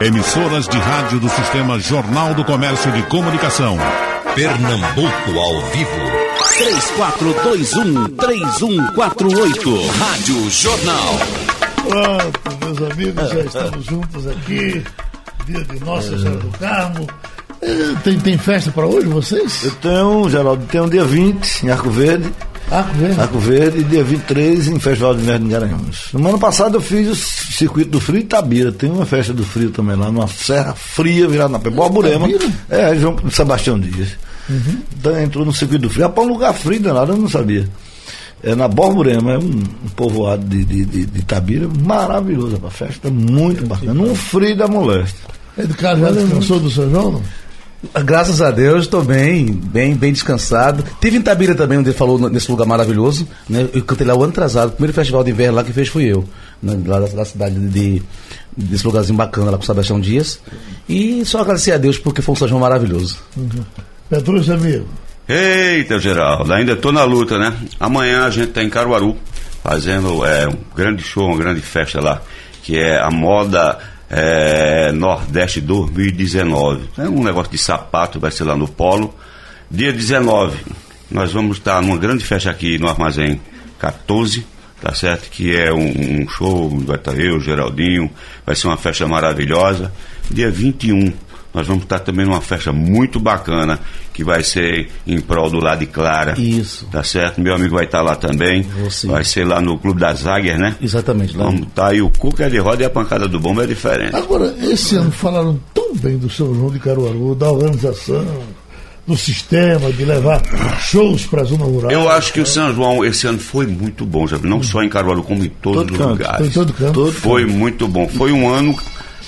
Emissoras de rádio do Sistema Jornal do Comércio de Comunicação. Pernambuco ao vivo. 3421-3148. Rádio Jornal. Pronto, meus amigos, já estamos juntos aqui. Dia de Nossa Senhora do Carmo. Eh, Tem, tem festa para hoje, vocês? Eu tenho, Geraldo, tem um dia 20 em Arco Verde, Arco Verde. Arco Verde, dia 23 em Festival de Inverno de Garanhuns. No ano passado eu fiz o circuito do frio Itabira, tem uma festa do frio também lá, numa serra fria virada na pé. Borborema. Itabira? É, João Sebastião Dias. Então entrou no circuito do frio. Rapaz, um lugar frio danado, eu não sabia. É na Borborema, é um, um povoado de, de, de, de Itabira, maravilhoso, a festa muito bacana. Num frio da moléstia. É do cara já descansou do São João? Não? Graças a Deus, estou bem, bem, bem descansado. Tive em Tabira também, onde ele falou nesse lugar maravilhoso. Né? Eu cantei lá o ano atrasado. O primeiro festival de inverno lá que fez fui eu. né? Lá da, da cidade de, desse lugarzinho bacana lá com o Sebastião Dias. E só agradecer a Deus porque foi um São João maravilhoso. Petrúcio, amigo. Eita, Geraldo, ainda estou na luta, né? Amanhã a gente está em Caruaru, fazendo é, um grande show, uma grande festa lá, que é a moda é, Nordeste 2019. É um negócio de sapato, vai ser lá no Polo. Dia 19, nós vamos estar numa grande festa aqui no Armazém 14, tá certo? Que é um, um show, vai estar eu, Geraldinho, vai ser uma festa maravilhosa. Dia 21, nós vamos estar também numa festa muito bacana, que vai ser em prol do Lado de Clara. Isso. Tá certo? Meu amigo vai estar lá também. Vai ser lá no Clube das Águias, né? Exatamente, lá. Vamos estar aí, o cuca é de roda e a pancada do bomba é diferente. Agora, esse ano falaram tão bem do São João de Caruaru, da organização, do sistema, de levar shows para a zona rural. Eu acho que o São João esse ano foi muito bom, já, não só em Caruaru, como em todos Todo os canto, lugares. Em todo canto. Foi muito bom. Foi um ano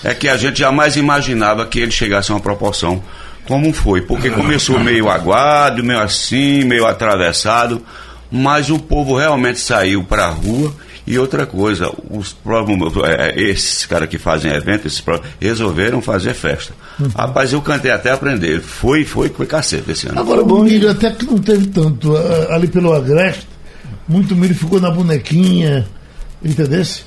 é que a gente jamais imaginava que ele chegasse a uma proporção como foi, porque começou meio aguado, meio assim, meio atravessado, mas o povo realmente saiu para a rua. E outra coisa, os próprios, é, esses caras que fazem evento, esses resolveram fazer festa. Rapaz, eu cantei até aprender. Foi, foi, foi cacete esse ano. Agora, o milho até que não teve tanto. Ali pelo Agreste, muito milho ficou na bonequinha, entendesse?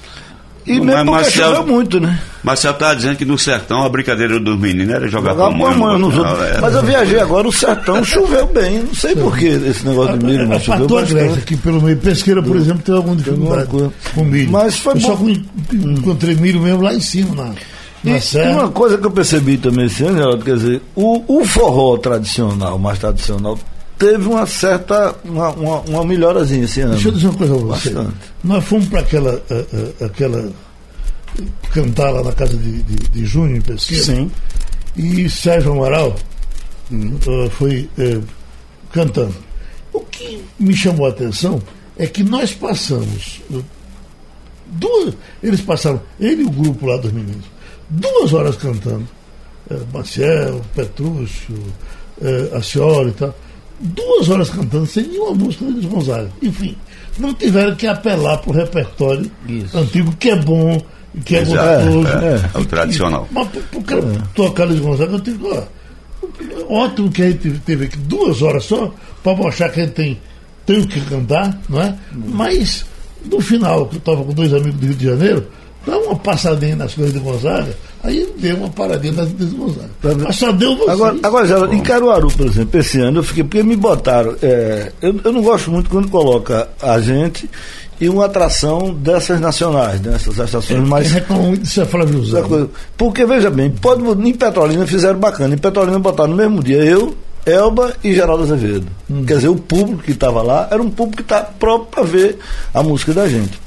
E Mas, mesmo porque Marcelo- choveu muito, né? Marcelo estava dizendo que no sertão a brincadeira dos meninos era jogar Jogava pamonha. pamonha nos Não, outros. é. Mas eu viajei agora, o sertão choveu bem. Não sei por que esse negócio de milho, mas choveu bastante. aqui pelo meio. Pesqueira, por exemplo, teve alguma dificuldade com milho. Mas foi Eu só bom. con- encontrei milho mesmo lá em cima, na, na E serra. uma coisa que eu percebi também esse ano, Geraldo, quer dizer, o, o forró tradicional, mais tradicional, teve uma certa, uma, uma, uma melhorazinha esse ano. Deixa eu dizer uma coisa pra você. Bastante. Nós fomos para aquela, ah, ah, aquela. cantar lá na casa de, de, de Júnior, em Pesqueira. Sim. E Sérgio Amaral foi eh, cantando. O que me chamou a atenção é que nós passamos. eh, Duas, eles passaram, ele e o grupo lá dos meninos, duas horas cantando. Eh, Maciel, Petrúcio, eh, a senhora e tal. Duas horas cantando sem nenhuma música deles Gonzaga. Enfim, não tiveram que apelar para o repertório Isso. antigo, que é bom, que é Exato, gostoso. é, é o tradicional. Mas para o cara tocar Luiz Gonzaga, eu ó, Ótimo que a gente teve aqui duas horas só para mostrar que a gente tem, tem o que cantar, não é? Mas no final, que eu estava com dois amigos do Rio de Janeiro, dá uma passadinha nas coisas de Gonzaga, aí deu uma paradinha nas coisas de Gonzaga. Mas só deu vocês. Agora, agora Geraldo, em Caruaru, por exemplo, esse ano eu fiquei, porque me botaram. é, eu, eu não gosto muito quando coloca a gente e uma atração dessas nacionais, dessas estações Quem mais. reclama muito disso é Flávio Zé. Porque, veja bem, pode, em Petrolina fizeram bacana. Em Petrolina botaram no mesmo dia eu, Elba e Geraldo Azevedo. Quer dizer, o público que estava lá era um público que está próprio para ver a música da gente.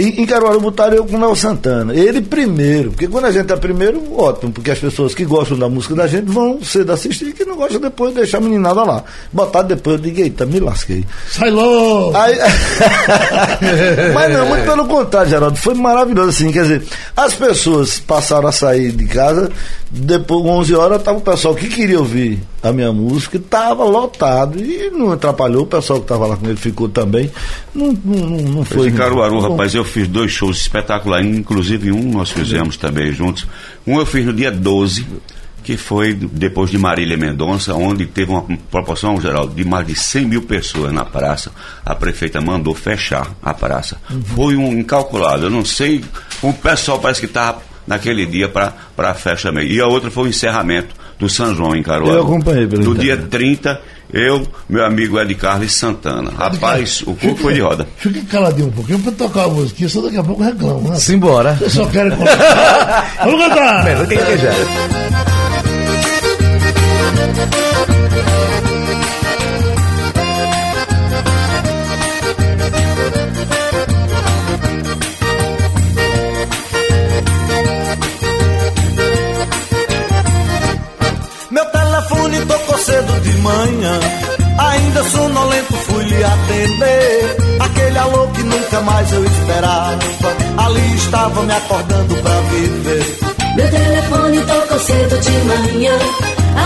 E, em Caruaru botaram eu com o Léo Santana. Ele primeiro, porque quando a gente é primeiro, ótimo, porque as pessoas que gostam da música da gente vão cedo assistir e que não gostam depois deixar a meninada lá. Botaram depois, eu digo, eita, me lasquei. Sai logo! Aí- Mas não, muito pelo contrário, Geraldo. Foi maravilhoso, assim. Quer dizer, as pessoas passaram a sair de casa, depois, 11 horas, estava o pessoal que queria ouvir a minha música, estava lotado e não atrapalhou. O pessoal que estava lá com ele ficou também. Não, não, não, Foi em Caruaru, rapaz, eu fiz dois shows espetaculares, inclusive um nós fizemos também juntos. Um eu fiz no dia 12, que foi depois de Marília Mendonça, onde teve uma proporção, geral, de mais de 100 mil pessoas na praça. A prefeita mandou fechar a praça. Foi um incalculável, eu não sei, o pessoal parece que estava naquele dia para a festa mesmo. E a outra foi o encerramento do São João em Caruaru. Eu acompanhei No internet. dia 30, eu, meu amigo Ed Carlos Santana. Rapaz, o corpo foi de roda. Fica caladinho um pouquinho pra tocar a musiquinha, só daqui a pouco reclama. Né? Simbora. Vocês só contar. Vamos cantar! Melhor que queijar. Cedo de manhã. Ainda sonolento fui lhe atender. Aquele alô que nunca mais eu esperava. Ali estava me acordando pra viver. Meu telefone tocou cedo de manhã.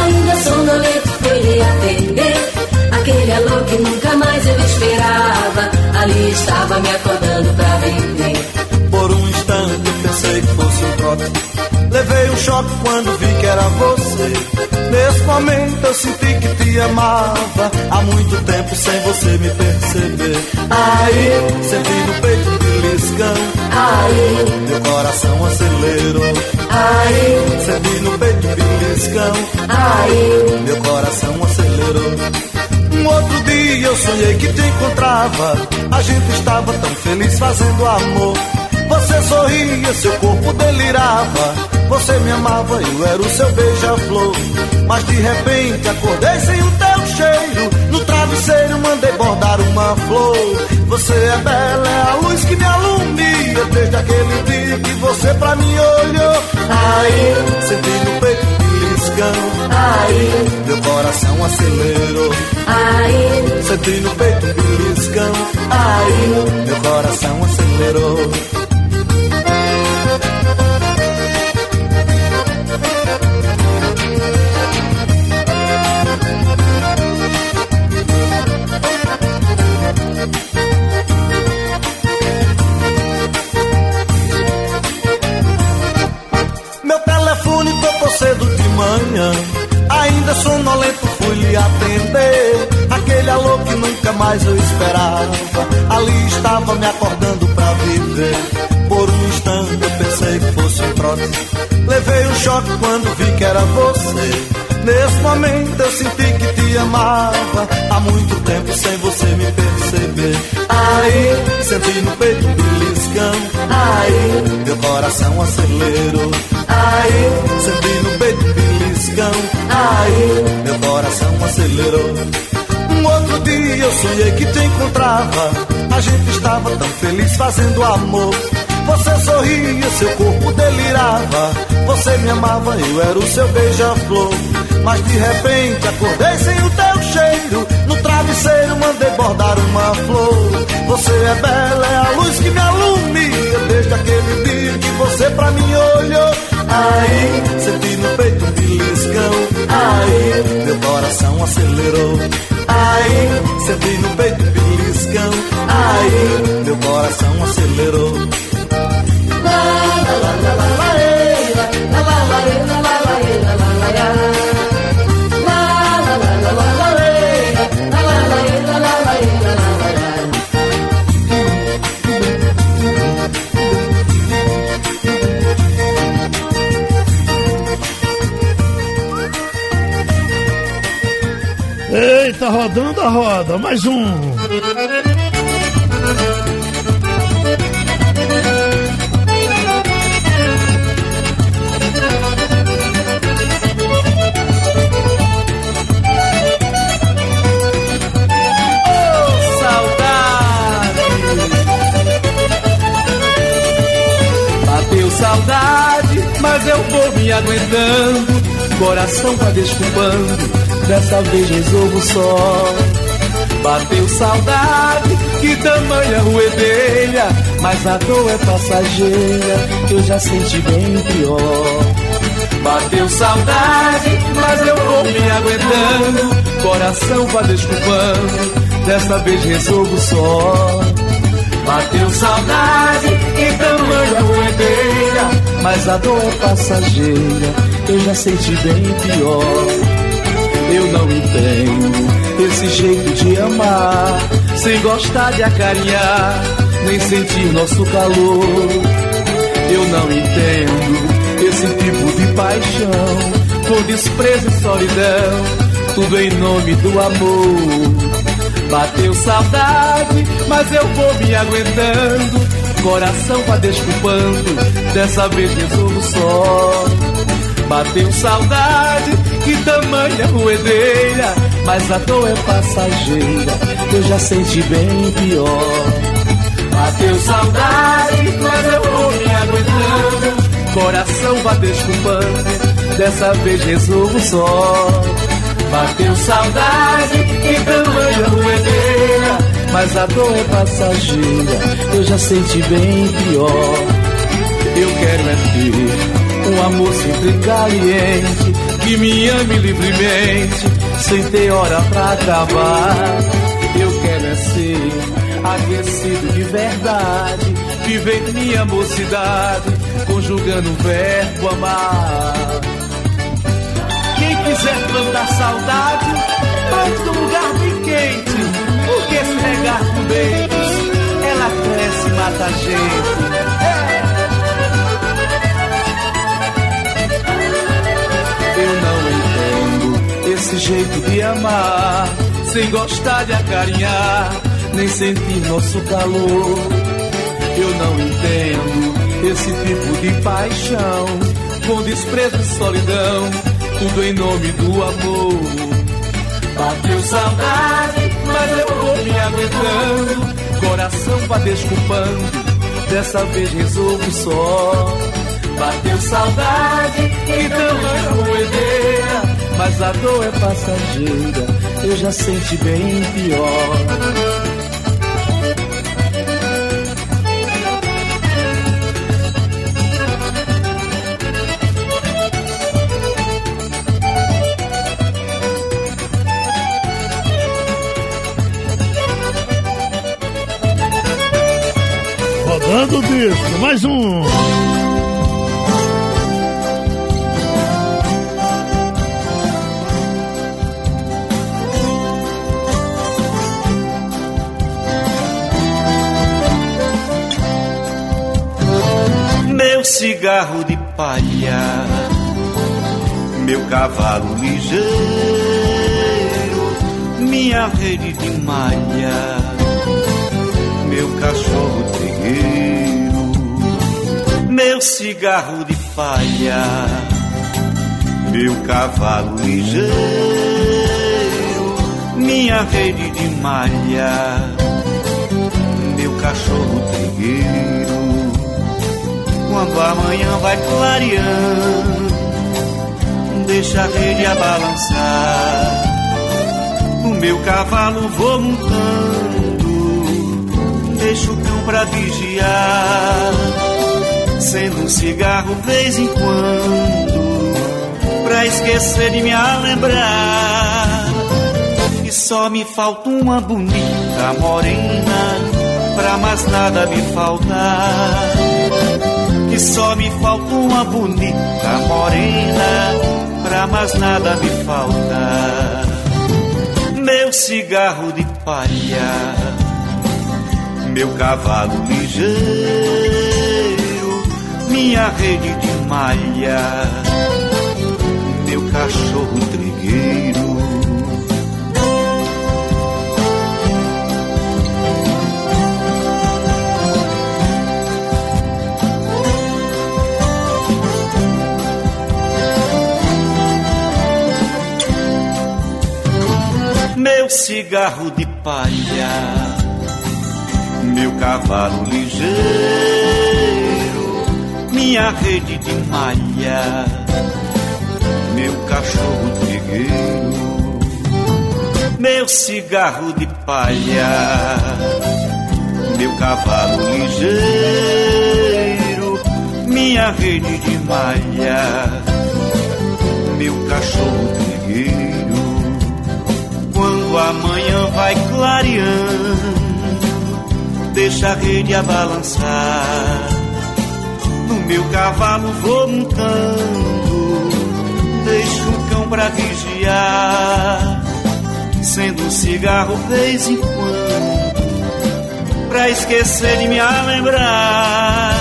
Ainda sonolento fui lhe atender. Aquele alô que nunca mais eu esperava. Ali estava me acordando pra viver. Por um instante pensei que fosse um trote. Levei um choque quando vi que era você. Nesse momento eu senti que te amava. Há muito tempo sem você me perceber. Aí, senti no peito um beliscão. Aí, Meu coração acelerou. aí, Senti no peito um beliscão. aí. Meu coração acelerou. Um outro dia eu sonhei que te encontrava. A gente estava tão feliz fazendo amor. Você sorria, seu corpo delirava. Você me amava, eu era o seu beija-flor. Mas de repente acordei sem o teu cheiro. No travesseiro mandei bordar uma flor. Você é bela, é a luz que me alumia. Desde aquele dia que você pra mim olhou. Aí, senti no peito beliscão. Aí, Meu coração acelerou. aí, Senti no peito beliscão. aí. Meu coração acelerou. Aquele alô que nunca mais eu esperava. Ali estava me acordando pra viver. Por um instante eu pensei que fosse um trote. Levei um choque quando vi que era você. Nesse momento eu senti que te amava. Há muito tempo sem você me perceber. Aí, senti no peito um beliscão. Aí, Meu coração acelerou. aí, Senti no peito um beliscão. aí. Meu coração acelerou. Um outro dia eu sonhei que te encontrava. A gente estava tão feliz fazendo amor. Você sorria, seu corpo delirava. Você me amava, eu era o seu beija-flor. Mas de repente acordei sem o teu cheiro. No travesseiro mandei bordar uma flor. Você é bela, é a luz que me alumia. Desde aquele dia que você pra mim olhou. Aí, senti no peito um beliscão. Aí, meu coração acelerou. Aí, senti no peito beliscão. Aí, meu coração acelerou. Eita, rodando a roda, mais um. Saudade, mas eu vou me aguentando. Coração tá desculpando, dessa vez resolvo só. Bateu saudade, que tamanha ruedeira. Mas a dor é passageira, eu já senti bem pior. Bateu saudade, mas eu vou me aguentando. Coração vai desculpando, dessa vez resolvo só. Bateu saudade e tamanha ruedeira Mas a dor é passageira Eu já senti bem pior Eu não entendo Esse jeito de amar Sem gostar de acarinhar Nem sentir nosso calor Eu não entendo esse tipo de paixão, com desprezo e solidão, tudo em nome do amor. Bateu saudade, mas eu vou me aguentando. Coração vai desculpando, dessa vez resolvo só. Bateu saudade, que tamanha ruedeira, mas a dor é passageira, eu já senti bem pior. Bateu saudade, mas eu vou me aguentando. Coração vai desculpando, dessa vez resolvo só. Bateu saudade e tamanha ruedeira, mas a dor é passageira, eu já senti bem pior. Eu quero é ter um amor sempre caliente, que me ame livremente, sem ter hora pra acabar. Eu quero é ser aquecido de verdade, viver minha mocidade, conjugando o verbo amar. Quem quiser plantar saudade, plante num lugar bem quente. Porque se regar com beijos, ela cresce e mata a gente. Eu não entendo esse jeito de amar, sem gostar de acarinhar, nem sentir nosso calor. Eu não entendo esse tipo de paixão, com desprezo e solidão tudo em nome do amor. Bateu saudade, mas eu vou me aguentando. Coração vai desculpando, dessa vez resolvo só. Bateu saudade, então é ruedeira. Mas a dor é passageira, eu já senti bem pior. Rodando o disco, mais um. Cigarro de palha, meu cavalo ligeiro, minha rede de malha, meu cachorro trigueiro, meu cigarro de palha, meu cavalo ligeiro, minha rede de malha, meu cachorro trigueiro quando amanhã vai clareando, deixa a rede a balançar. O meu cavalo vou montando, deixa o cão pra vigiar. Sendo um cigarro vez em quando, pra esquecer de me lembrar. E só me falta uma bonita morena, pra mais nada me faltar que só me falta uma bonita morena, pra mais nada me falta. Meu cigarro de palha, meu cavalo ligeiro, minha rede de malha, meu cachorro trigueiro. Cigarro de palha, meu cavalo ligeiro, minha rede de malha, meu cachorro trigueiro, meu cigarro de palha, meu cavalo ligeiro, minha rede de malha, meu cachorro trigueiro amanhã vai clareando, deixa a rede a balançar. No meu cavalo vou montando, deixo o cão pra vigiar. Sendo um cigarro vez em quando, pra esquecer de me lembrar.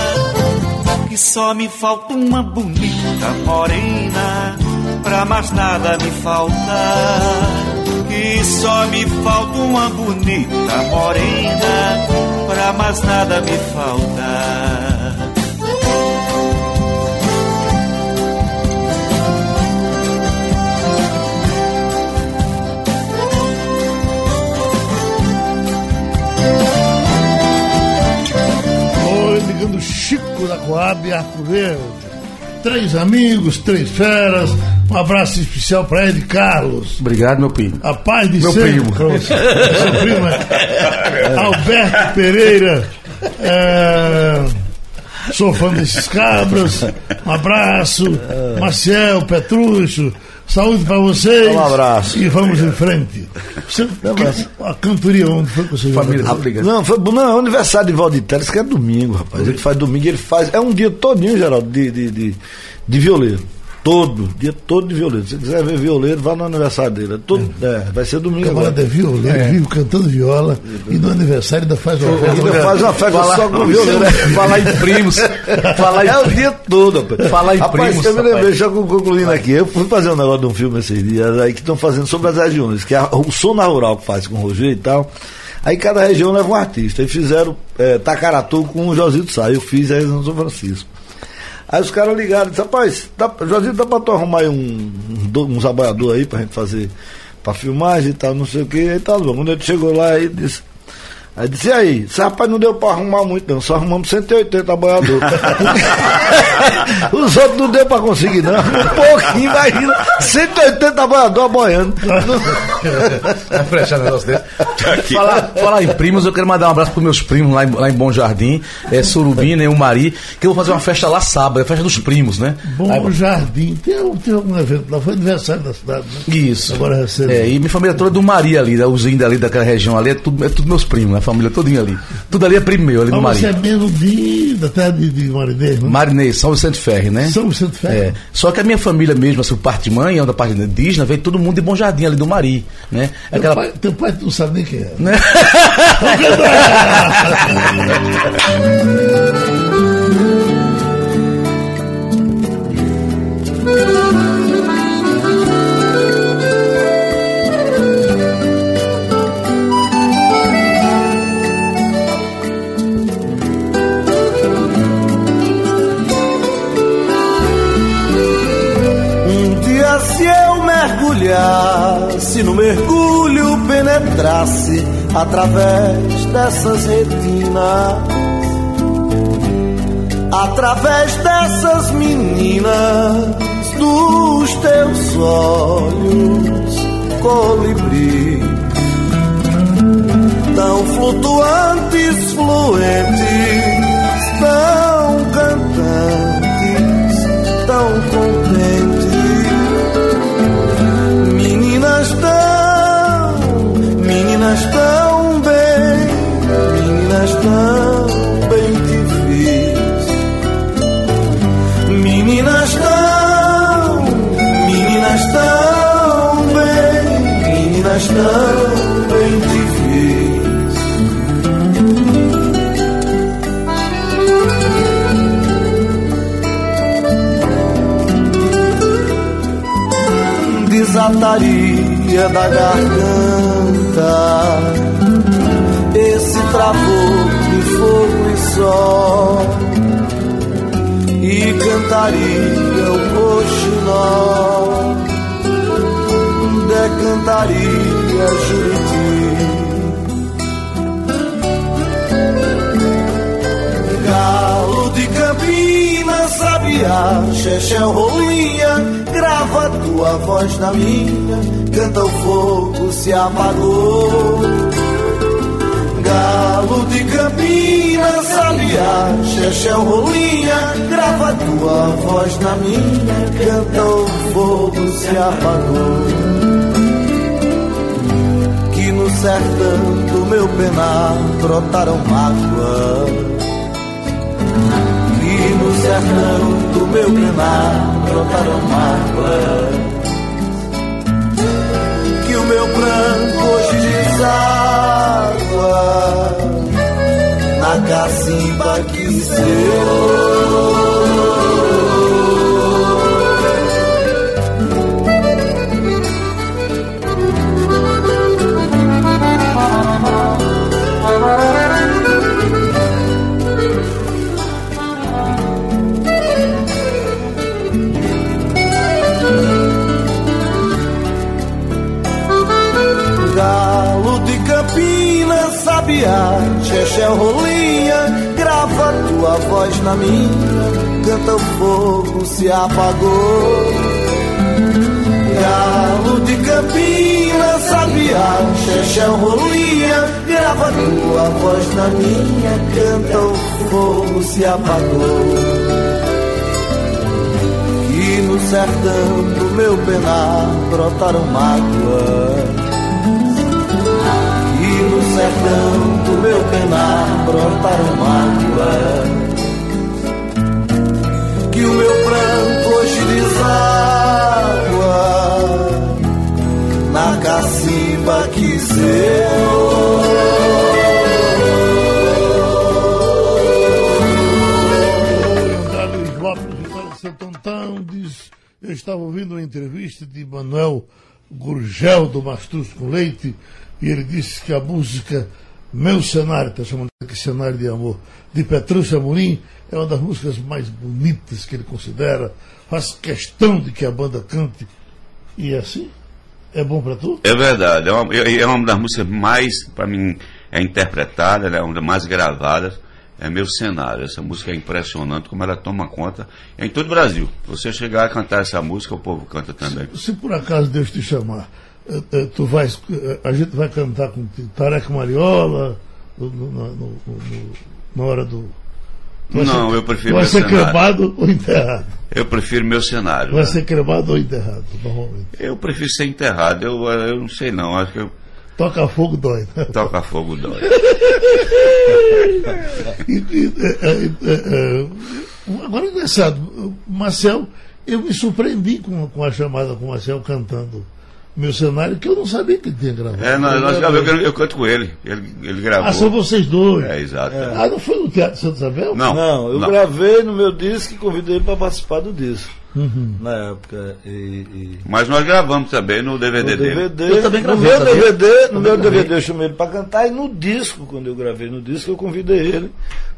E só me falta uma bonita morena Pra mais nada me faltar E só me falta uma bonita morena Pra mais nada me faltar Oi, ligando Chico da Coab, Arco Verde. Três amigos, três feras. Um abraço especial para Ed Carlos. Obrigado, meu primo. A paz de Meu sempre primo. Seu primo é Alberto Pereira. É, Sou fã desses cabras. Um abraço. Maciel, Petrúcio. Saúde para vocês. Um abraço. E vamos em frente. Você, a cantoria, onde foi que você Família, obrigado. Não, foi, não, é o aniversário de Valdir Teles, que é domingo, rapaz. Ele faz domingo, ele faz. É um dia todinho, Geraldo, de, de, de, de violeiro. Todo, dia todo de violeiro. Se você quiser ver violeiro, vá no aniversário dele. É todo, é, vai ser domingo agora. Camarada é violeiro, vive cantando viola e no aniversário ainda faz uma Ainda festa. faz uma festa Falar- só com violino. né? Falar em primos. Falar em É o dia todo, rapaz. Falar em rapaz, primos, eu me lembrei, já concluindo aqui, eu fui fazer um negócio de um filme esses dias aí que estão fazendo sobre as regiões, que é a- o som na rural que faz com o Roger e tal. Aí cada região leva um artista. Aí fizeram é, Tacaratu com o Josito Sá. Eu fiz aí no São Francisco. Aí os caras ligaram e disseram, rapaz, dá, dá pra tu arrumar aí um, um, uns abalhadores aí pra gente fazer pra filmagem e tal, não sei o que. Tá bom. Quando ele chegou lá, aí disse. Aí disse, e aí? Esse rapaz não deu pra arrumar muito, não. Só arrumamos 180 abalhadores. Os outros não deu pra conseguir, não. Um pouquinho, imagina. 180 abalhadores aboiando. Vai fechar um negócio desse. falar, falar em primos, eu quero mandar um abraço pros meus primos lá em, lá em Bom Jardim, é, Surubina e o Mari, que eu vou fazer uma festa lá sábado, é a festa dos primos, né? Bom Aí- Jardim. Tem, algum- tem algum evento lá? Foi aniversário da cidade, né? Isso. Agora recebe. É, e minha família toda é do Mari ali, né, os índios ali daquela região ali, é tudo, é tudo meus primos, né? Família todinha ali. Tudo ali é primo meu, ali no Mas você é mesmo de, da terra de, de Marinês, né? Marinês, São Vicente Ferre, né? São Vicente Ferre. É. Só que a minha família mesmo, assim, parte de mãe, da parte indígena, veio todo mundo de Bom Jardim ali do Mari, né? Teu, Aquela... pai, teu pai não sabe nem quem é. Né? mergulhasse, no mergulho penetrasse através dessas retinas, através dessas meninas, dos teus olhos colibri, tão flutuantes, fluentes, tão cantantes, tão contentes. Meninas tão, meninas tão bem, meninas tão bem te fiz. Meninas tão, meninas tão bem, meninas tão bem te fiz. desataria da garganta. Esse travor de fogo e sol. E cantaria o coxinol, decantaria Juriti. Galo de Campinas, sabiá, Chechel, rolinha, grava tua voz na minha, canta o fogo se apagou. Galo de Campinas, sabiá, Chechel, rolinha, grava tua voz na minha, canta o fogo se apagou. Que no sertão do meu penar brotaram mágoas e no sertão do meu penar brotaram mágoas na cacimba que seu brotaram mágoas Gurgel do Mastruz com Leite e ele disse que a música Meu Cenário, está chamando aqui Cenário de Amor, de Petrúcio Amorim, é uma das músicas mais bonitas que ele considera, faz questão de que a banda cante. E é assim? É bom para tu? É verdade, é uma, é uma das músicas mais, para mim, é interpretada, é uma das mais gravadas é meu cenário. Essa música é impressionante como ela toma conta é em todo o Brasil. Você chegar a cantar essa música, o povo canta também. Se, se por acaso Deus te chamar, tu vais, eh, a gente vai cantar com Tareca Mariola no, no, no, na hora do. Não, ser, eu prefiro Vai ser cenário. cremado ou enterrado? Eu prefiro meu cenário. Vai né? ser cremado ou enterrado, normalmente? Eu prefiro ser enterrado. Eu, eu não sei não. Acho que eu Toca fogo dói. Né? Toca fogo dói. e, e, é, é, é, agora engraçado, Marcel, eu me surpreendi com, com a chamada com o Marcel cantando meu cenário, que eu não sabia que ele tinha gravado. É, nós, nós gravamos, eu, eu, canto com ele. ele. Ele gravou. Ah, são vocês dois. É, exato. É. Ah, não foi no Teatro Santo Isabel? Não. Não, eu não. gravei no meu disco e convidei ele para participar do disco. Uhum. Na época. E, e... Mas nós gravamos também no DVD no dele. DVD, eu também gravei. No meu DVD, no meu DVD eu chamei ele para cantar e no disco, quando eu gravei no disco, eu convidei ele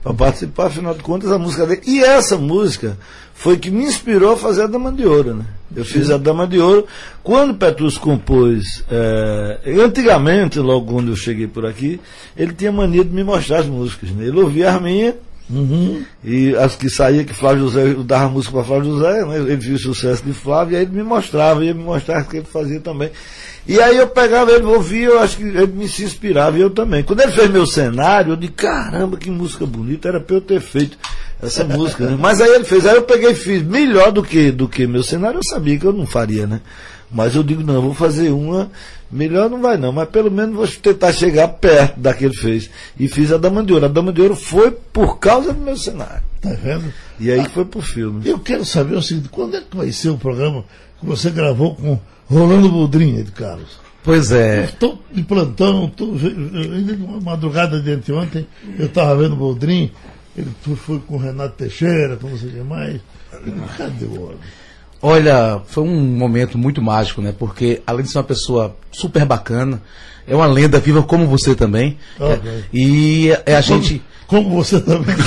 para participar, afinal de contas, a música dele. E essa música foi que me inspirou a fazer a Dama de Ouro, né? Eu fiz a Dama de Ouro. Quando Petrus compôs, é, antigamente, logo quando eu cheguei por aqui, ele tinha mania de me mostrar as músicas. Né? Ele ouvia as minhas Uhum. E as que saía que Flávio José, eu dava música para Flávio José, né? ele viu o sucesso de Flávio, e aí ele me mostrava, ia me mostrar o que ele fazia também. E aí eu pegava ele, ouvia, eu acho que ele me se inspirava e eu também. Quando ele fez meu cenário, eu disse, caramba, que música bonita, era para eu ter feito essa música. Né? Mas aí ele fez, aí eu peguei e fiz melhor do que, do que meu cenário, eu sabia que eu não faria, né? Mas eu digo, não, vou fazer uma, melhor não vai não, mas pelo menos vou tentar chegar perto da que ele fez. E fiz a Dama de Ouro. A Dama de Ouro foi por causa do meu cenário. Tá vendo? E aí ah, foi pro filme. Eu quero saber o seguinte, quando é que vai ser o programa que você gravou com Rolando Boldrinha, de Carlos? Pois é. Estou de plantão, tô, madrugada de anteontem, eu estava vendo o Boldrin, ele foi com o Renato Teixeira, com não sei o que mais. Cadê o homem? Olha, foi um momento muito mágico, né? Porque além de ser uma pessoa super bacana, é uma lenda viva como você também. Okay. É, e é a gente. Como você também.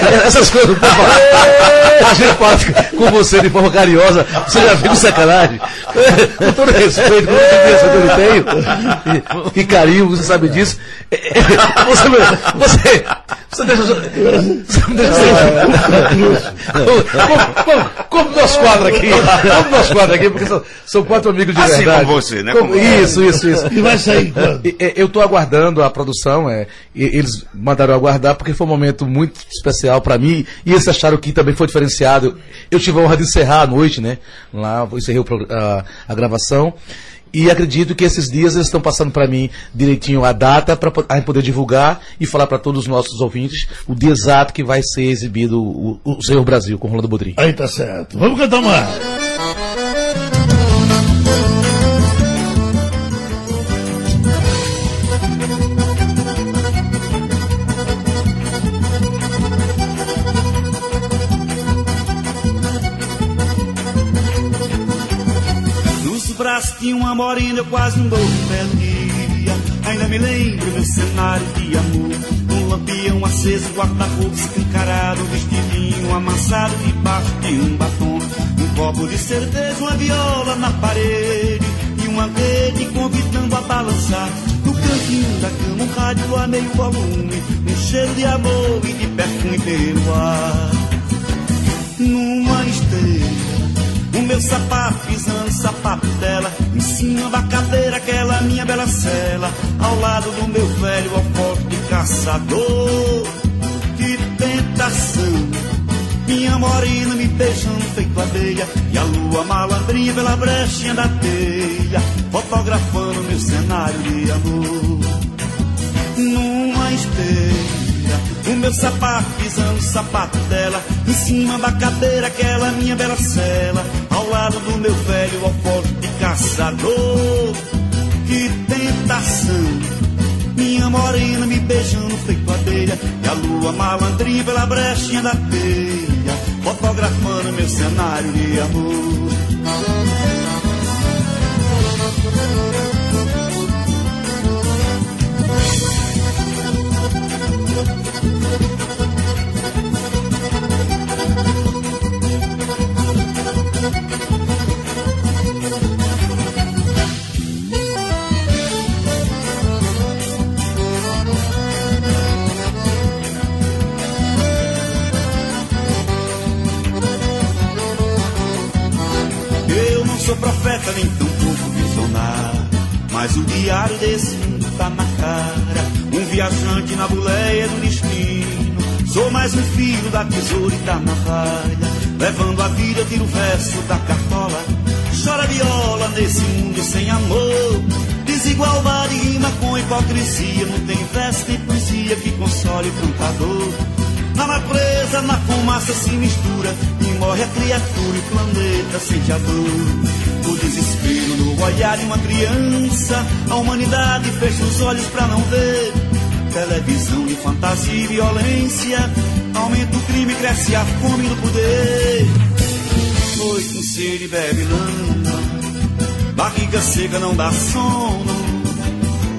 Essas coisas, por favor. A gente fala com você de forma carinhosa. Você já viu sacanagem? Com todo respeito, com todo respeito que eu tenho. E, e carinho, você sabe disso. Você, você, você deixa. Você deixa. Como, como nosso quadro aqui. Como nosso quadro aqui, porque são, são quatro amigos de assim verdade. Como você, né? Como, isso, isso, isso. E vai sair quando? Eu estou aguardando a produção. É, eles mandaram aguardar porque foi um momento muito especial para mim e eles acharam que também foi diferenciado. Eu tive a honra de encerrar a noite, né? Lá, eu encerrei a, a gravação. E acredito que esses dias eles estão passando para mim direitinho a data para poder divulgar e falar para todos os nossos ouvintes o dia exato que vai ser exibido o, o Senhor Brasil com Rolando Bodrim. Aí tá certo. Vamos cantar mais. Morena, eu quase dou um dia. Ainda me lembro meu cenário de amor. Um lampião aceso, guarda-roupa escancarado, um vestidinho amassado debaixo de um batom. Um copo de cerveja, uma viola na parede e uma rede convidando a balançar. No cantinho da cama, um rádio a meio volume, um cheiro de amor e de perfume pelo ar. Numa esteira, o meu sapato pisando o sapato dela, em cima da cadeira, aquela minha bela cela, ao lado do meu velho alforje caçador. Que tentação! Minha morena me beijando feito areia E a lua malandrinha pela brechinha da teia Fotografando meu cenário de amor Numa esteira O meu sapato pisando o sapato dela Em cima da cadeira aquela minha bela cela Ao lado do meu velho alforje de caçador. Que tentação! Minha morena me beijando feito abelha E a lua malandrinha pela brechinha da teia Fotografando meu cenário de amor nem tão pouco visionário Mas o diário desse mundo tá na cara. Um viajante na boleia do destino. Sou mais um filho da tesoura e da navalha Levando a vida, tiro o verso da cartola. Chora viola nesse mundo sem amor. Desigualdade rima com hipocrisia. Não tem verso nem poesia que console o cantador Na natureza, na fumaça se mistura. E morre a criatura e o planeta sente a dor o desespero no olhar de uma criança. A humanidade fecha os olhos pra não ver. Televisão de fantasia e violência. Aumenta o crime, cresce a fome do poder. Noite com sede bebe lama. Barriga seca não dá sono.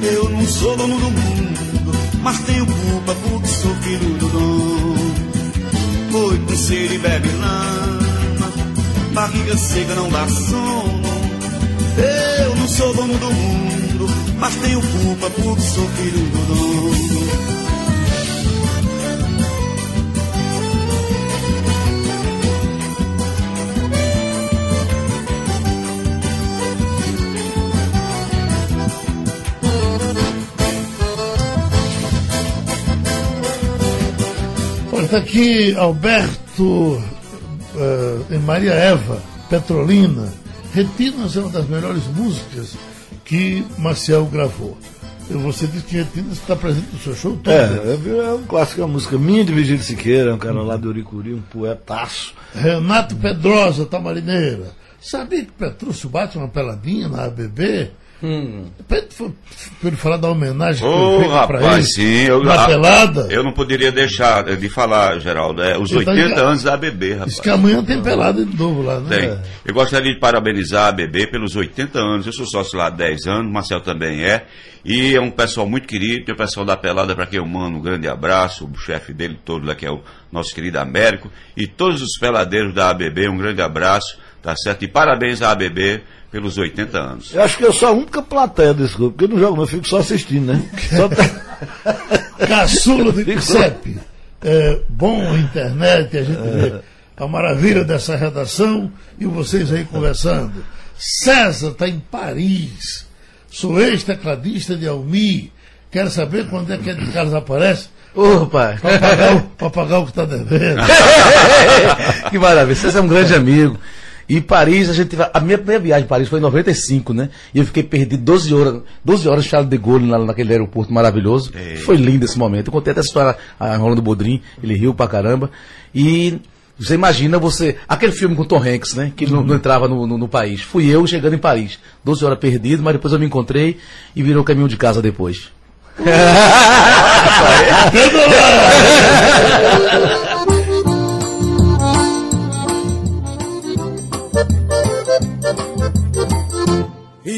Eu não sou dono do mundo, mas tenho culpa porque sou filho do dono. Noite com sede bebe lama barriga seca não dá sono. Eu não sou dono do mundo, mas tenho culpa porque sou filho do dono. Está aqui Alberto uh, em Maria Eva, Petrolina. Retinas é uma das melhores músicas que Marcel gravou. Você disse que Retinas está presente no seu show todo. É, é, é um clássico, é uma música minha de Vigílio Siqueira, um cara lá do Uricuri, um poetaço. Renato Pedrosa, Tamarineira. Sabia que Petrúcio bate uma peladinha na ABB? Hum. Por falar da homenagem oh, que rapaz, ele, sim, eu, na pelada. Eu não poderia deixar de falar, Geraldo. É, os 80 tá anos da ABB, rapaz. Diz que amanhã tem pelada de novo lá, né? Tem. Eu gostaria de parabenizar a ABB pelos 80 anos. Eu sou sócio lá há 10 anos, Marcel também é. E é um pessoal muito querido. Tem o pessoal da pelada para quem eu mando um grande abraço. O chefe dele todo lá, que é o nosso querido Américo. E todos os peladeiros da ABB, um grande abraço. Tá certo? E parabéns à ABB pelos 80 anos. Eu acho que eu sou a única plateia desse grupo, porque eu não jogo, não, eu fico só assistindo, né? Só tá... Caçula do CEP. É, bom internet, a gente vê a maravilha dessa redação e vocês aí conversando. César está em Paris. Sou ex-tecladista de Almi. Quero saber quando é que de Carlos aparece. Ô, pai. Para pagar, pagar o que está devendo. que maravilha. César é um grande amigo. E Paris, a gente a minha primeira viagem para Paris foi em 95, né? E eu fiquei perdido 12 horas, 12 horas Charles de Gaulle lá naquele aeroporto maravilhoso. É. Foi lindo esse momento. Eu contei até essa história a Rolando Bodrim, ele riu pra caramba. E você imagina você. Aquele filme com Tom Hanks, né? Que uhum. não, não, entrava no, no, no, país. Fui eu chegando em Paris. 12 horas perdido, mas depois eu me encontrei e virou caminho de casa depois.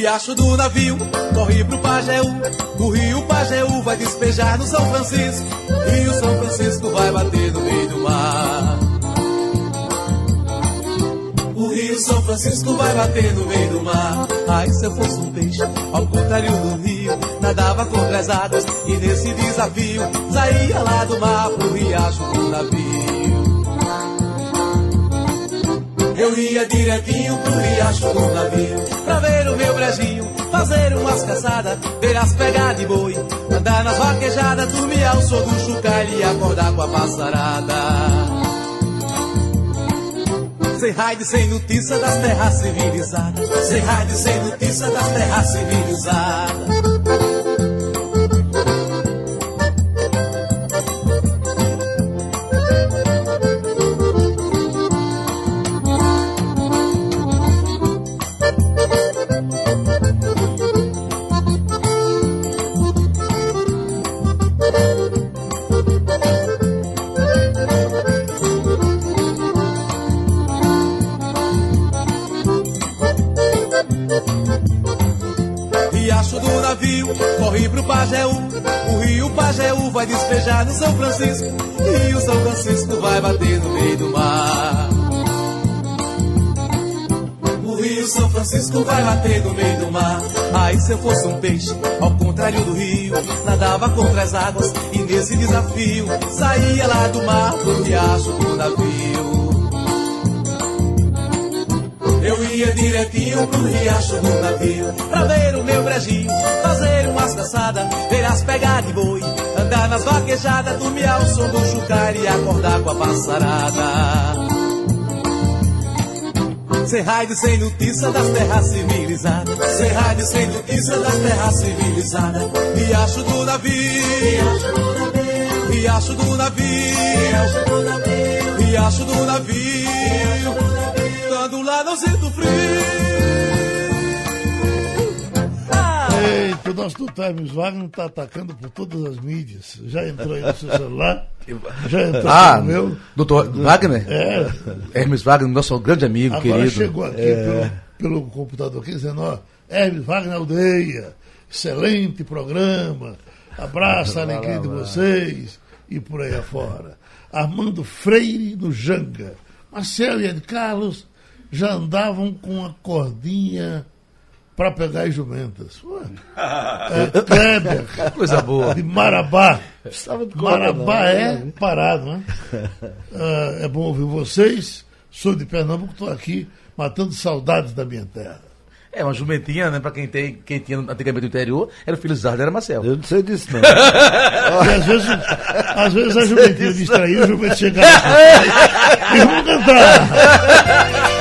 Riacho do navio, corre pro Pajeú. O rio Pajeú vai despejar no São Francisco. E o São Francisco vai bater no meio do mar. O rio São Francisco vai bater no meio do mar. Ai, se eu fosse um peixe, ao contrário do rio, nadava contra as águas e nesse desafio saía lá do mar pro riacho do navio. Eu ia direitinho pro riacho do navio Pra ver o meu brejinho, fazer umas caçadas Ver as pegadas de boi, andar nas vaquejadas Dormir ao som do chocalho e acordar com a passarada sem raio, sem notícia das terras civilizadas. Sem raio, sem notícia das terras civilizadas. São Francisco. E o São Francisco vai bater no meio do mar. O rio São Francisco vai bater no meio do mar. Aí se eu fosse um peixe, ao contrário do rio, nadava contra as águas. E nesse desafio, saía lá do mar pro riacho do navio. Eu ia direitinho pro riacho do navio Pra ver o meu brejinho, fazer umas caçadas Ver as pegadas de boi, nas vaquejadas Dormir ao som do chucar e acordar com a passarada. Sem raio, sem notícia das terras civilizadas. Sem raio, sem notícia das terras civilizadas. Riacho do navio. Riacho do navio. Riacho do navio. Estando lá não sinto frio. O nosso do Times Wagner está atacando por todas as mídias. Já entrou aí no seu celular? Já entrou Ah, no meu? doutor Wagner? É. Hermes Wagner, nosso grande amigo, Agora querido. chegou aqui É. pelo, pelo computador aqui dizendo, ó, Hermes Wagner Aldeia, excelente programa, abraço a alegria de vocês e por aí afora. Armando Freire no Janga. Marcelo e Ed Carlos já andavam com a cordinha para pegar as jumentas. Ué. É, Kleber, Coisa boa. de Marabá. Estava de Marabá não, é né? parado, né? Ah, é bom ouvir vocês. Sou de Pernambuco, estou aqui matando saudades da minha terra. É, uma jumentinha, né? Pra quem, tem, quem tinha antigamente no interior, era o filho Zardo, era Marcelo. Eu não sei disso, não. E às vezes, às vezes a jumentinha distraída, o jumento chegava e vamos cantar.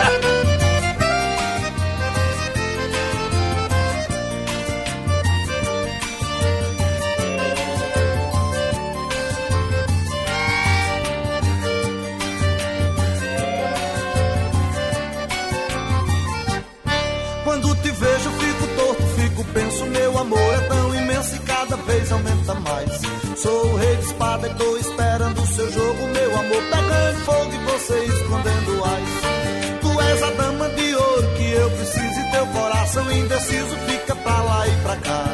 Indeciso fica pra lá e pra cá.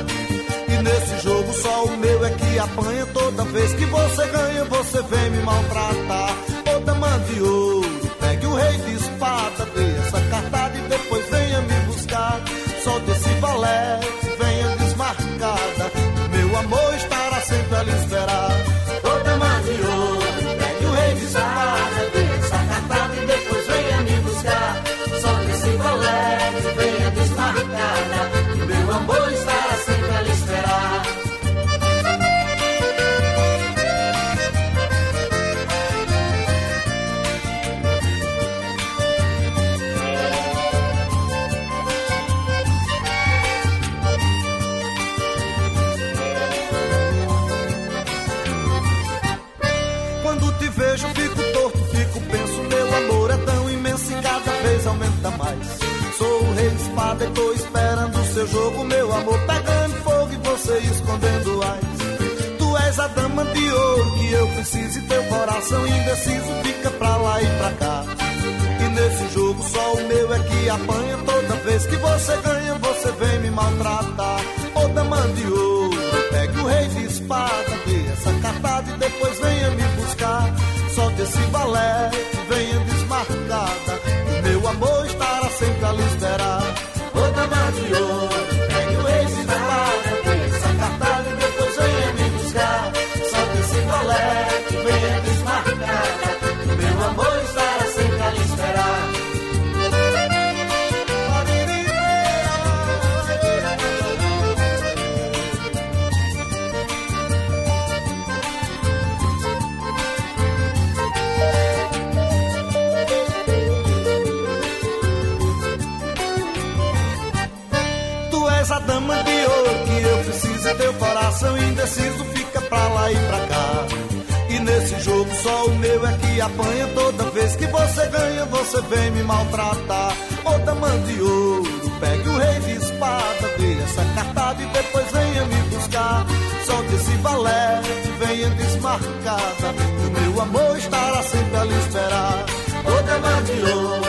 E nesse jogo só o meu é que apanha toda vez que você ganha, você vem me maltratar. Dama de e tô esperando o seu jogo, meu amor pegando fogo e você escondendo ais. Tu és a dama de ouro que eu preciso e teu coração indeciso fica pra lá e pra cá. E nesse jogo só o meu é que apanha toda vez que você ganha, você vem me maltratar. Ô dama de ouro, pegue o rei de espada, dê essa cartada e depois venha me buscar. Solte esse valete, venha desmarcada. Meu amor você vem me maltratar. Ô dama de ouro, pegue o rei de espada, dê essa cartada e depois venha me buscar. Solte esse valete, venha desmarcada. O meu amor estará sempre a lhe esperar. Ô dama de ouro,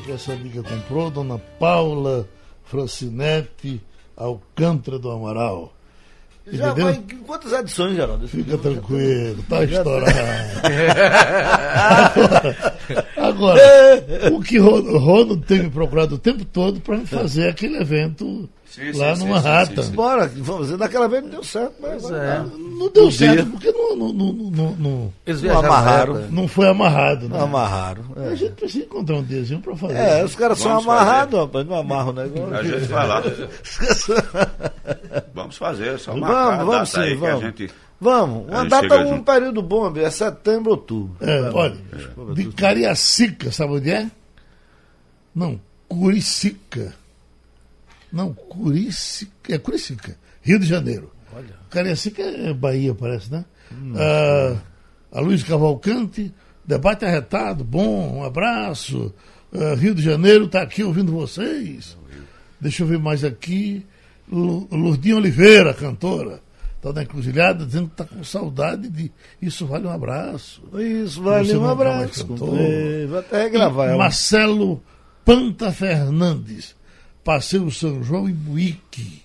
que essa amiga comprou, Dona Paula Francinete Alcântara do Amaral. Já Entendeu? vai em quantas edições, Geraldo? Fica livro? tranquilo, tá estourado. Agora, o que Ro- Ronald tem me procurado o tempo todo para fazer aquele evento Sim, lá sim, no sim, Manhattan. sim, sim. Bora, vamos dizer, daquela vez não deu certo, mas agora Não deu Um certo, porque não, não, não, não, não, Eles não amarraram. não foi amarrado. Né? Não amarraram. A É. gente precisa encontrar um diazinho para fazer. É, os caras são amarrados, rapaz, não amarram o negócio. A gente vai lá. Vamos fazer, só marcar Vamos, a vamos sim, aí vamos. que a gente... Vamos, uma data, um junto. período bom, é setembro, outubro. É, olha, de Cariacica, sabe onde é? Não, Curicica. Não, Curicica. É Curicica, Rio de Janeiro. Cariacica é Bahia, parece, né? Ah, a Luiz Cavalcante, debate arretado, bom, um abraço. Ah, Rio de Janeiro está aqui ouvindo vocês. Deixa eu ver mais aqui. Lu- Lurdinha Oliveira, cantora. Está na encruzilhada dizendo que está com saudade de Isso Vale um Abraço. Isso, vale um abraço. Vou até regravar. E ela. Marcelo Panta Fernandes. Passei o São João em Buíque.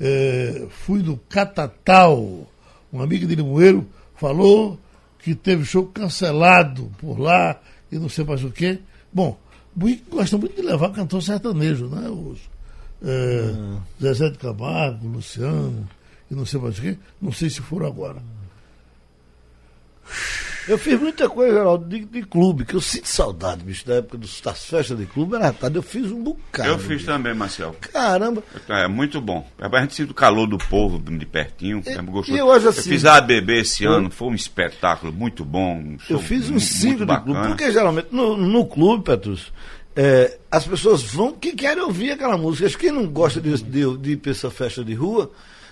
É, fui no Catatal. Um amigo de Limoeiro falou que teve show cancelado por lá e não sei mais o quê. Bom, Buíque gosta muito de levar cantor sertanejo, né? Os, é, Zezé de Camargo, Luciano e não sei mais o quê. Não sei se foram agora. Eu fiz muita coisa, Geraldo, de, de clube, que eu sinto saudade, bicho, da época dos, das festas de clube, era tarde, eu fiz um bocado. Eu fiz bicho. também, Marcel. Caramba, É muito bom. A gente sente o calor do povo de pertinho. É gostoso. e eu acho assim- fiz a ABB esse ano, foi um espetáculo muito bom. um eu fiz um cinco muito de clube, porque geralmente no, no clube, Petrus, é, as pessoas vão que querem ouvir aquela música. Acho que Quem não gosta de, de, de ir pra essa festa de rua,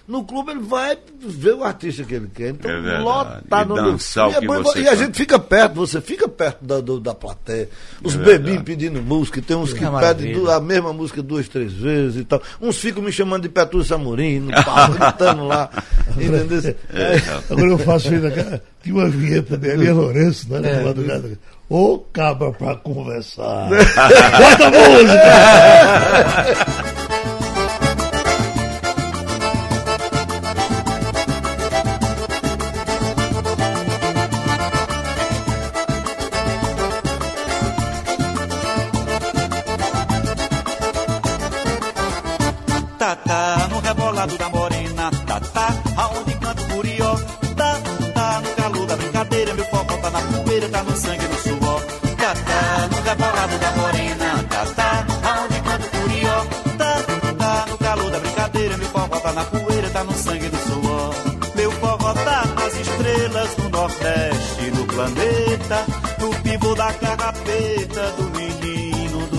no clube ele vai ver o artista que ele quer. Então, É lotado. E no- dançar e, é bom, você e a gente fica perto, você fica perto da, do- da plateia. Os É bebinhos pedindo música, tem uns que É pedem a mesma música duas, três vezes e tal. Uns ficam me chamando de Petrus Amorim, no palco, gritando lá. Entendeu? É, Agora eu faço ainda. Tinha uma vinheta de Elia Lourenço, né? É. madrugada. Ô cabra pra conversar. Bota a música!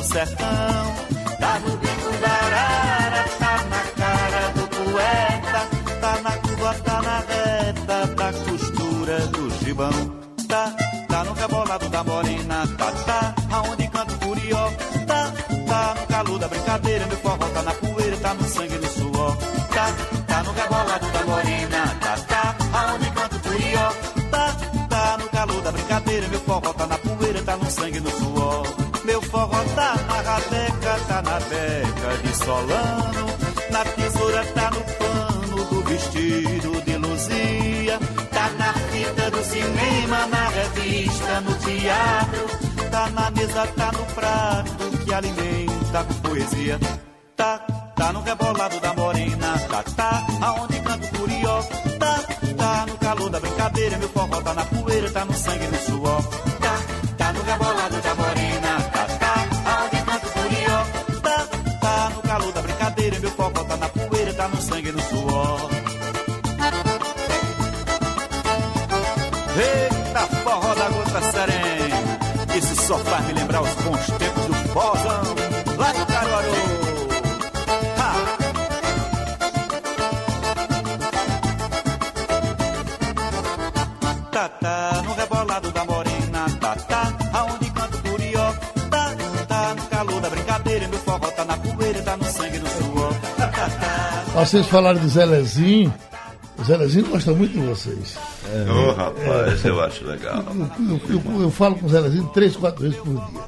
sertão. Tá no bico da arara, tá na cara do poeta, tá na curva, tá na reta da costura do gibão. Tá, tá no rebolado da morena, tá, tá, aonde canta o curió. Tá, tá no calor da brincadeira, meu forró tá na poeira, tá no sangue, no suor. Tá, tá no rebolado da morena, tá, tá, aonde canta o curió. Tá, tá no calor da brincadeira, meu forró tá na poeira, tá no sangue, no suor. Meu forró tá na rabeca, tá na beca de solano. Na tesoura tá no pano do vestido de luzia. Tá na fita do cinema, na revista, no teatro. Tá na mesa, tá no prato que alimenta com poesia. Tá, tá no rebolado da morena, tá, tá, aonde canta o curió, tá, tá no calor da brincadeira, meu forró tá na poeira, tá no sangue, no suor, tá, tá no rebolado só faz me lembrar os bons tempos do forrozão, lá do Caruaru. tá, tá, no rebolado da morena, tá, tá, aonde canta o curió, tá, tá, no calor da brincadeira, meu forró tá na poeira, tá no sangue, no suor, tá, tá. Vocês falaram de Zé Lezinho, o Zé Lezinho gosta muito de vocês. Ô, oh, rapaz, eu acho legal. Eu, eu, eu, eu falo com o Zé Lezinho três, quatro vezes por dia.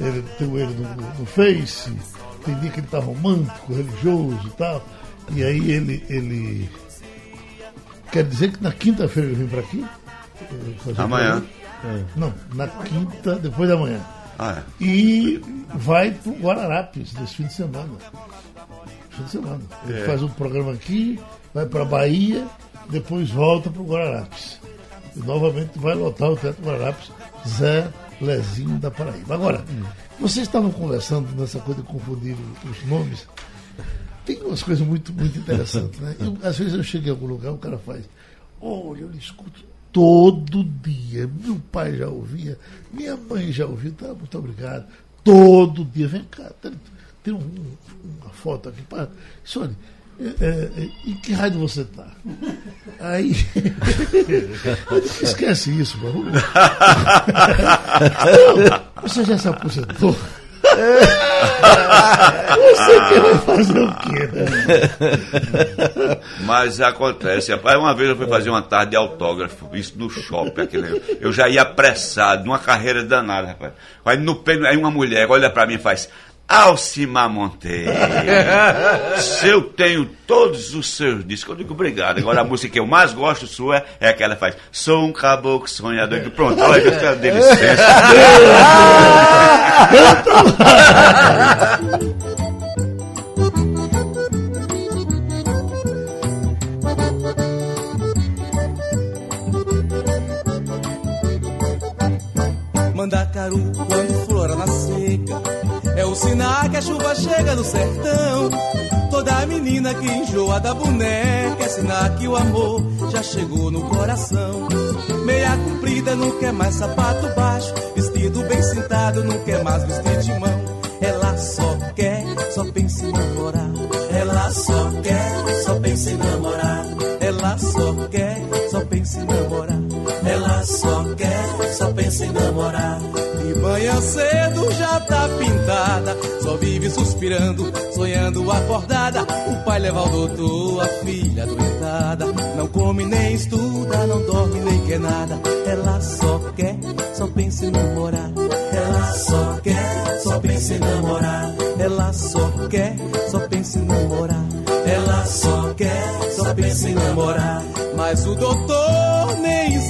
Ele tem ele no, no, Face, tem dia que ele tá romântico, religioso e tal. E aí ele, ele quer dizer que na quinta-feira ele vem para aqui? Amanhã. É. Não, na quinta, depois da manhã. Ah, é. E vai pro Guararapes nesse fim de semana. Fim de semana. Ele É. faz um programa aqui, vai pra Bahia, depois volta pro Guararapes. E novamente vai lotar o Teatro Guararapes, Zé Lezinho da Paraíba. Agora, vocês estavam conversando nessa coisa de confundir os nomes. Tem umas coisas muito, muito interessantes, né? Eu, às vezes eu chego em algum lugar, o cara faz, olha, eu escuto todo dia. Meu pai já ouvia, minha mãe já ouviu, tá, muito obrigado. Todo dia, vem cá, tem, tem um- uma foto aqui. Pá. Isso, olha, em que rádio você está? Aí. Esquece isso, mano. Não, você já se aposentou? Você que vai fazer o quê, né? Mas acontece, rapaz. Uma vez eu fui fazer uma tarde de autógrafo, isso no shopping. Aquele, eu já ia apressado, numa carreira danada, rapaz. Aí, no, pé- aí uma mulher olha pra mim e faz. Alcimar Monteiro, se eu tenho todos os seus discos, eu digo obrigado. Agora a música que eu mais gosto sua é, é aquela que faz Sou um caboclo sonhador. Eu digo, Pronto, olha, eu quero dê licença. Mandacaru o sinal que a chuva chega no sertão. Toda menina que enjoa da boneca É sinal que o amor já chegou no coração. Meia comprida não quer mais sapato baixo. Vestido bem sentado não quer mais vestir de mão. Ela só quer, só pensa em namorar. Ela só quer, só pensa em namorar. Ela só quer, só pensa em namorar ela só quer, só pensa em namorar. De manhã cedo já tá pintada, só vive suspirando, sonhando acordada. O pai leva ao doutor, a filha doentada. Não come nem estuda, não dorme nem quer nada. Ela só quer, só pensa em namorar. Ela só quer, só pensa em namorar. Ela só quer, só pensa em namorar. Ela só quer, só pensa em namorar. Mas o doutor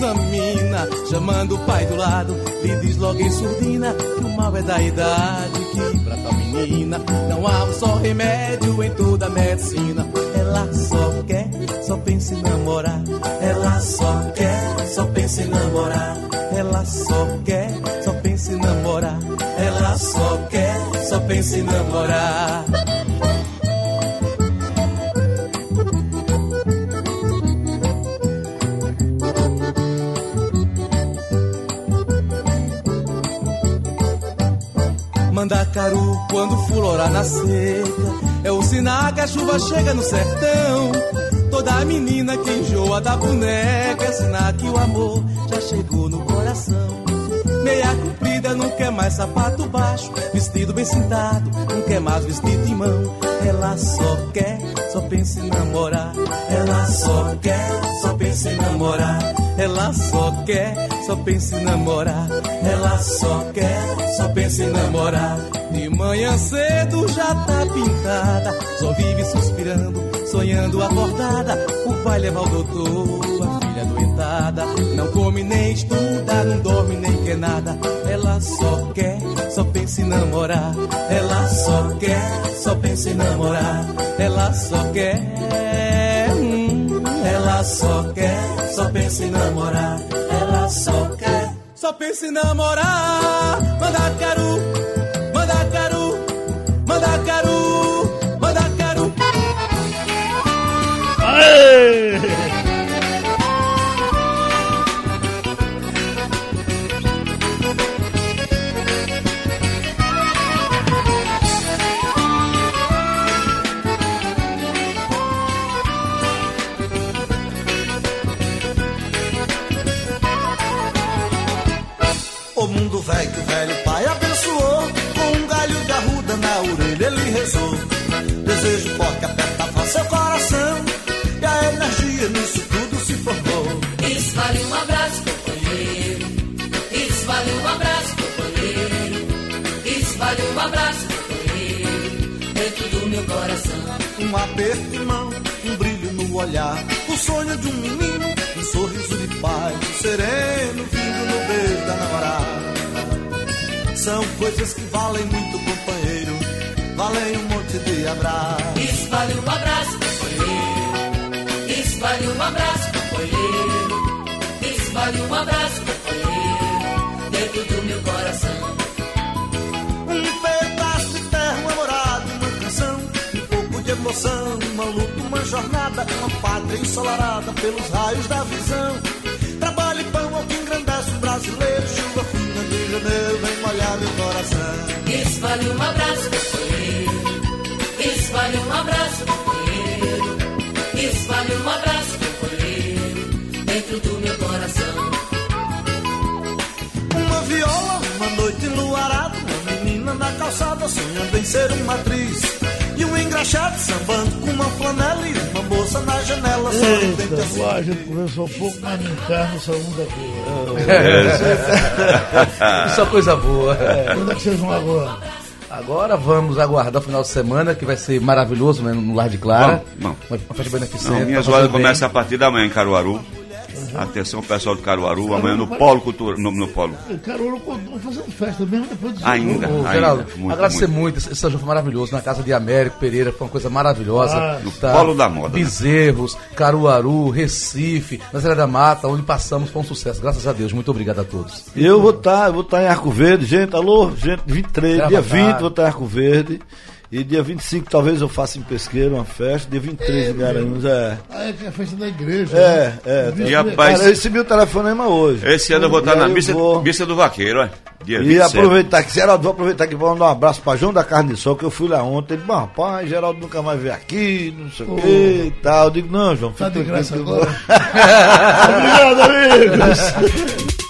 examina, chamando o pai do lado, lhe diz logo em surdina que o mal é da idade, que pra tal menina não há um só remédio em toda a medicina. Ela só quer, só pensa em namorar. Ela só quer, só pensa em namorar. Ela só quer, só pensa em namorar. Ela só quer, só pensa em namorar. Na seca. É o sinal que a chuva chega no sertão. Toda menina que enjoa da boneca É sinal que o amor já chegou no coração. Meia comprida não quer mais sapato baixo. Vestido bem sentado, não quer mais vestido de mão. Ela só quer, só pensa em namorar. Ela só quer, só pensa em namorar. Ela só quer, só pensa em namorar. Ela só quer, só pensa em namorar manhã cedo já tá pintada Só vive suspirando, sonhando acordada O pai leva ao doutor, a filha doentada. Não come nem estuda, não dorme nem quer nada. Ela só quer, só pensa em namorar. Ela só quer, só pensa em namorar. Ela só quer. hum, ela só quer, só pensa em namorar. Ela só quer, só pensa em namorar. Manda caru, manda caru, manda caru. Aê! Coisas que valem muito, companheiro Valem um monte de abraço Isso vale um abraço, companheiro. Isso vale um abraço, companheiro. Isso vale um abraço, companheiro. Dentro do meu coração. Um pedaço de terra, um namorado, uma canção, um pouco de emoção, uma luta, uma jornada, uma pátria ensolarada pelos raios da visão. Coração. Vale um abraço, companheiro. Vale um abraço, companheiro. Vale um abraço, companheiro. Dentro do meu coração. Uma viola, uma noite enluarada, uma menina na calçada sonhando em ser uma atriz. Engraxado sambando com uma flanela e uma moça na janela Eita, assim. a gente conversou um pouco, mas não só um daquele. Isso é coisa boa. Onde é que vocês vão agora? Agora vamos aguardar o final de semana, que vai ser maravilhoso né, no Lar de Clara. Vamos, Uma, uma festa beneficente. Não, minhas fazer horas começam a partir da manhã em Caruaru. Atenção, pessoal de Caruaru, amanhã no Polo Cultura, no, no Polo. Carol continua fazendo festa mesmo depois do Ainda. Ô, ainda, Geraldo, muito, agradecer muito. muito. Esse São João foi maravilhoso. Na casa de Américo Pereira foi uma coisa maravilhosa. Ah, no polo da moda, né? Bezerros, Caruaru, Recife, Nazaré da Mata, onde passamos foi um sucesso. Graças a Deus. Muito obrigado a todos. Eu vou estar, eu vou estar em Arco Verde, gente, alô, gente, 23, Grava dia tarde. 20 vou estar em Arco Verde. E dia 25 talvez eu faça em Pesqueiro uma festa, dia 23 em Garanhuns, é. Ah, é que é a festa da igreja. É, né? é. E, rapaz, Cara, eu recebi o telefonema hoje. Esse ano eu vou estar na Bista, vou- Bista do Vaqueiro, ó. Dia E 27. aproveitar que, Geraldo, vou aproveitar que vou mandar um abraço pra João da Carne de Sol, que eu fui lá ontem. Ele disse, "Bom, rapaz, Geraldo nunca mais veio aqui, não sei o que e tal. Eu digo, não, João, Tá fica de graça agora. Obrigado, amigos.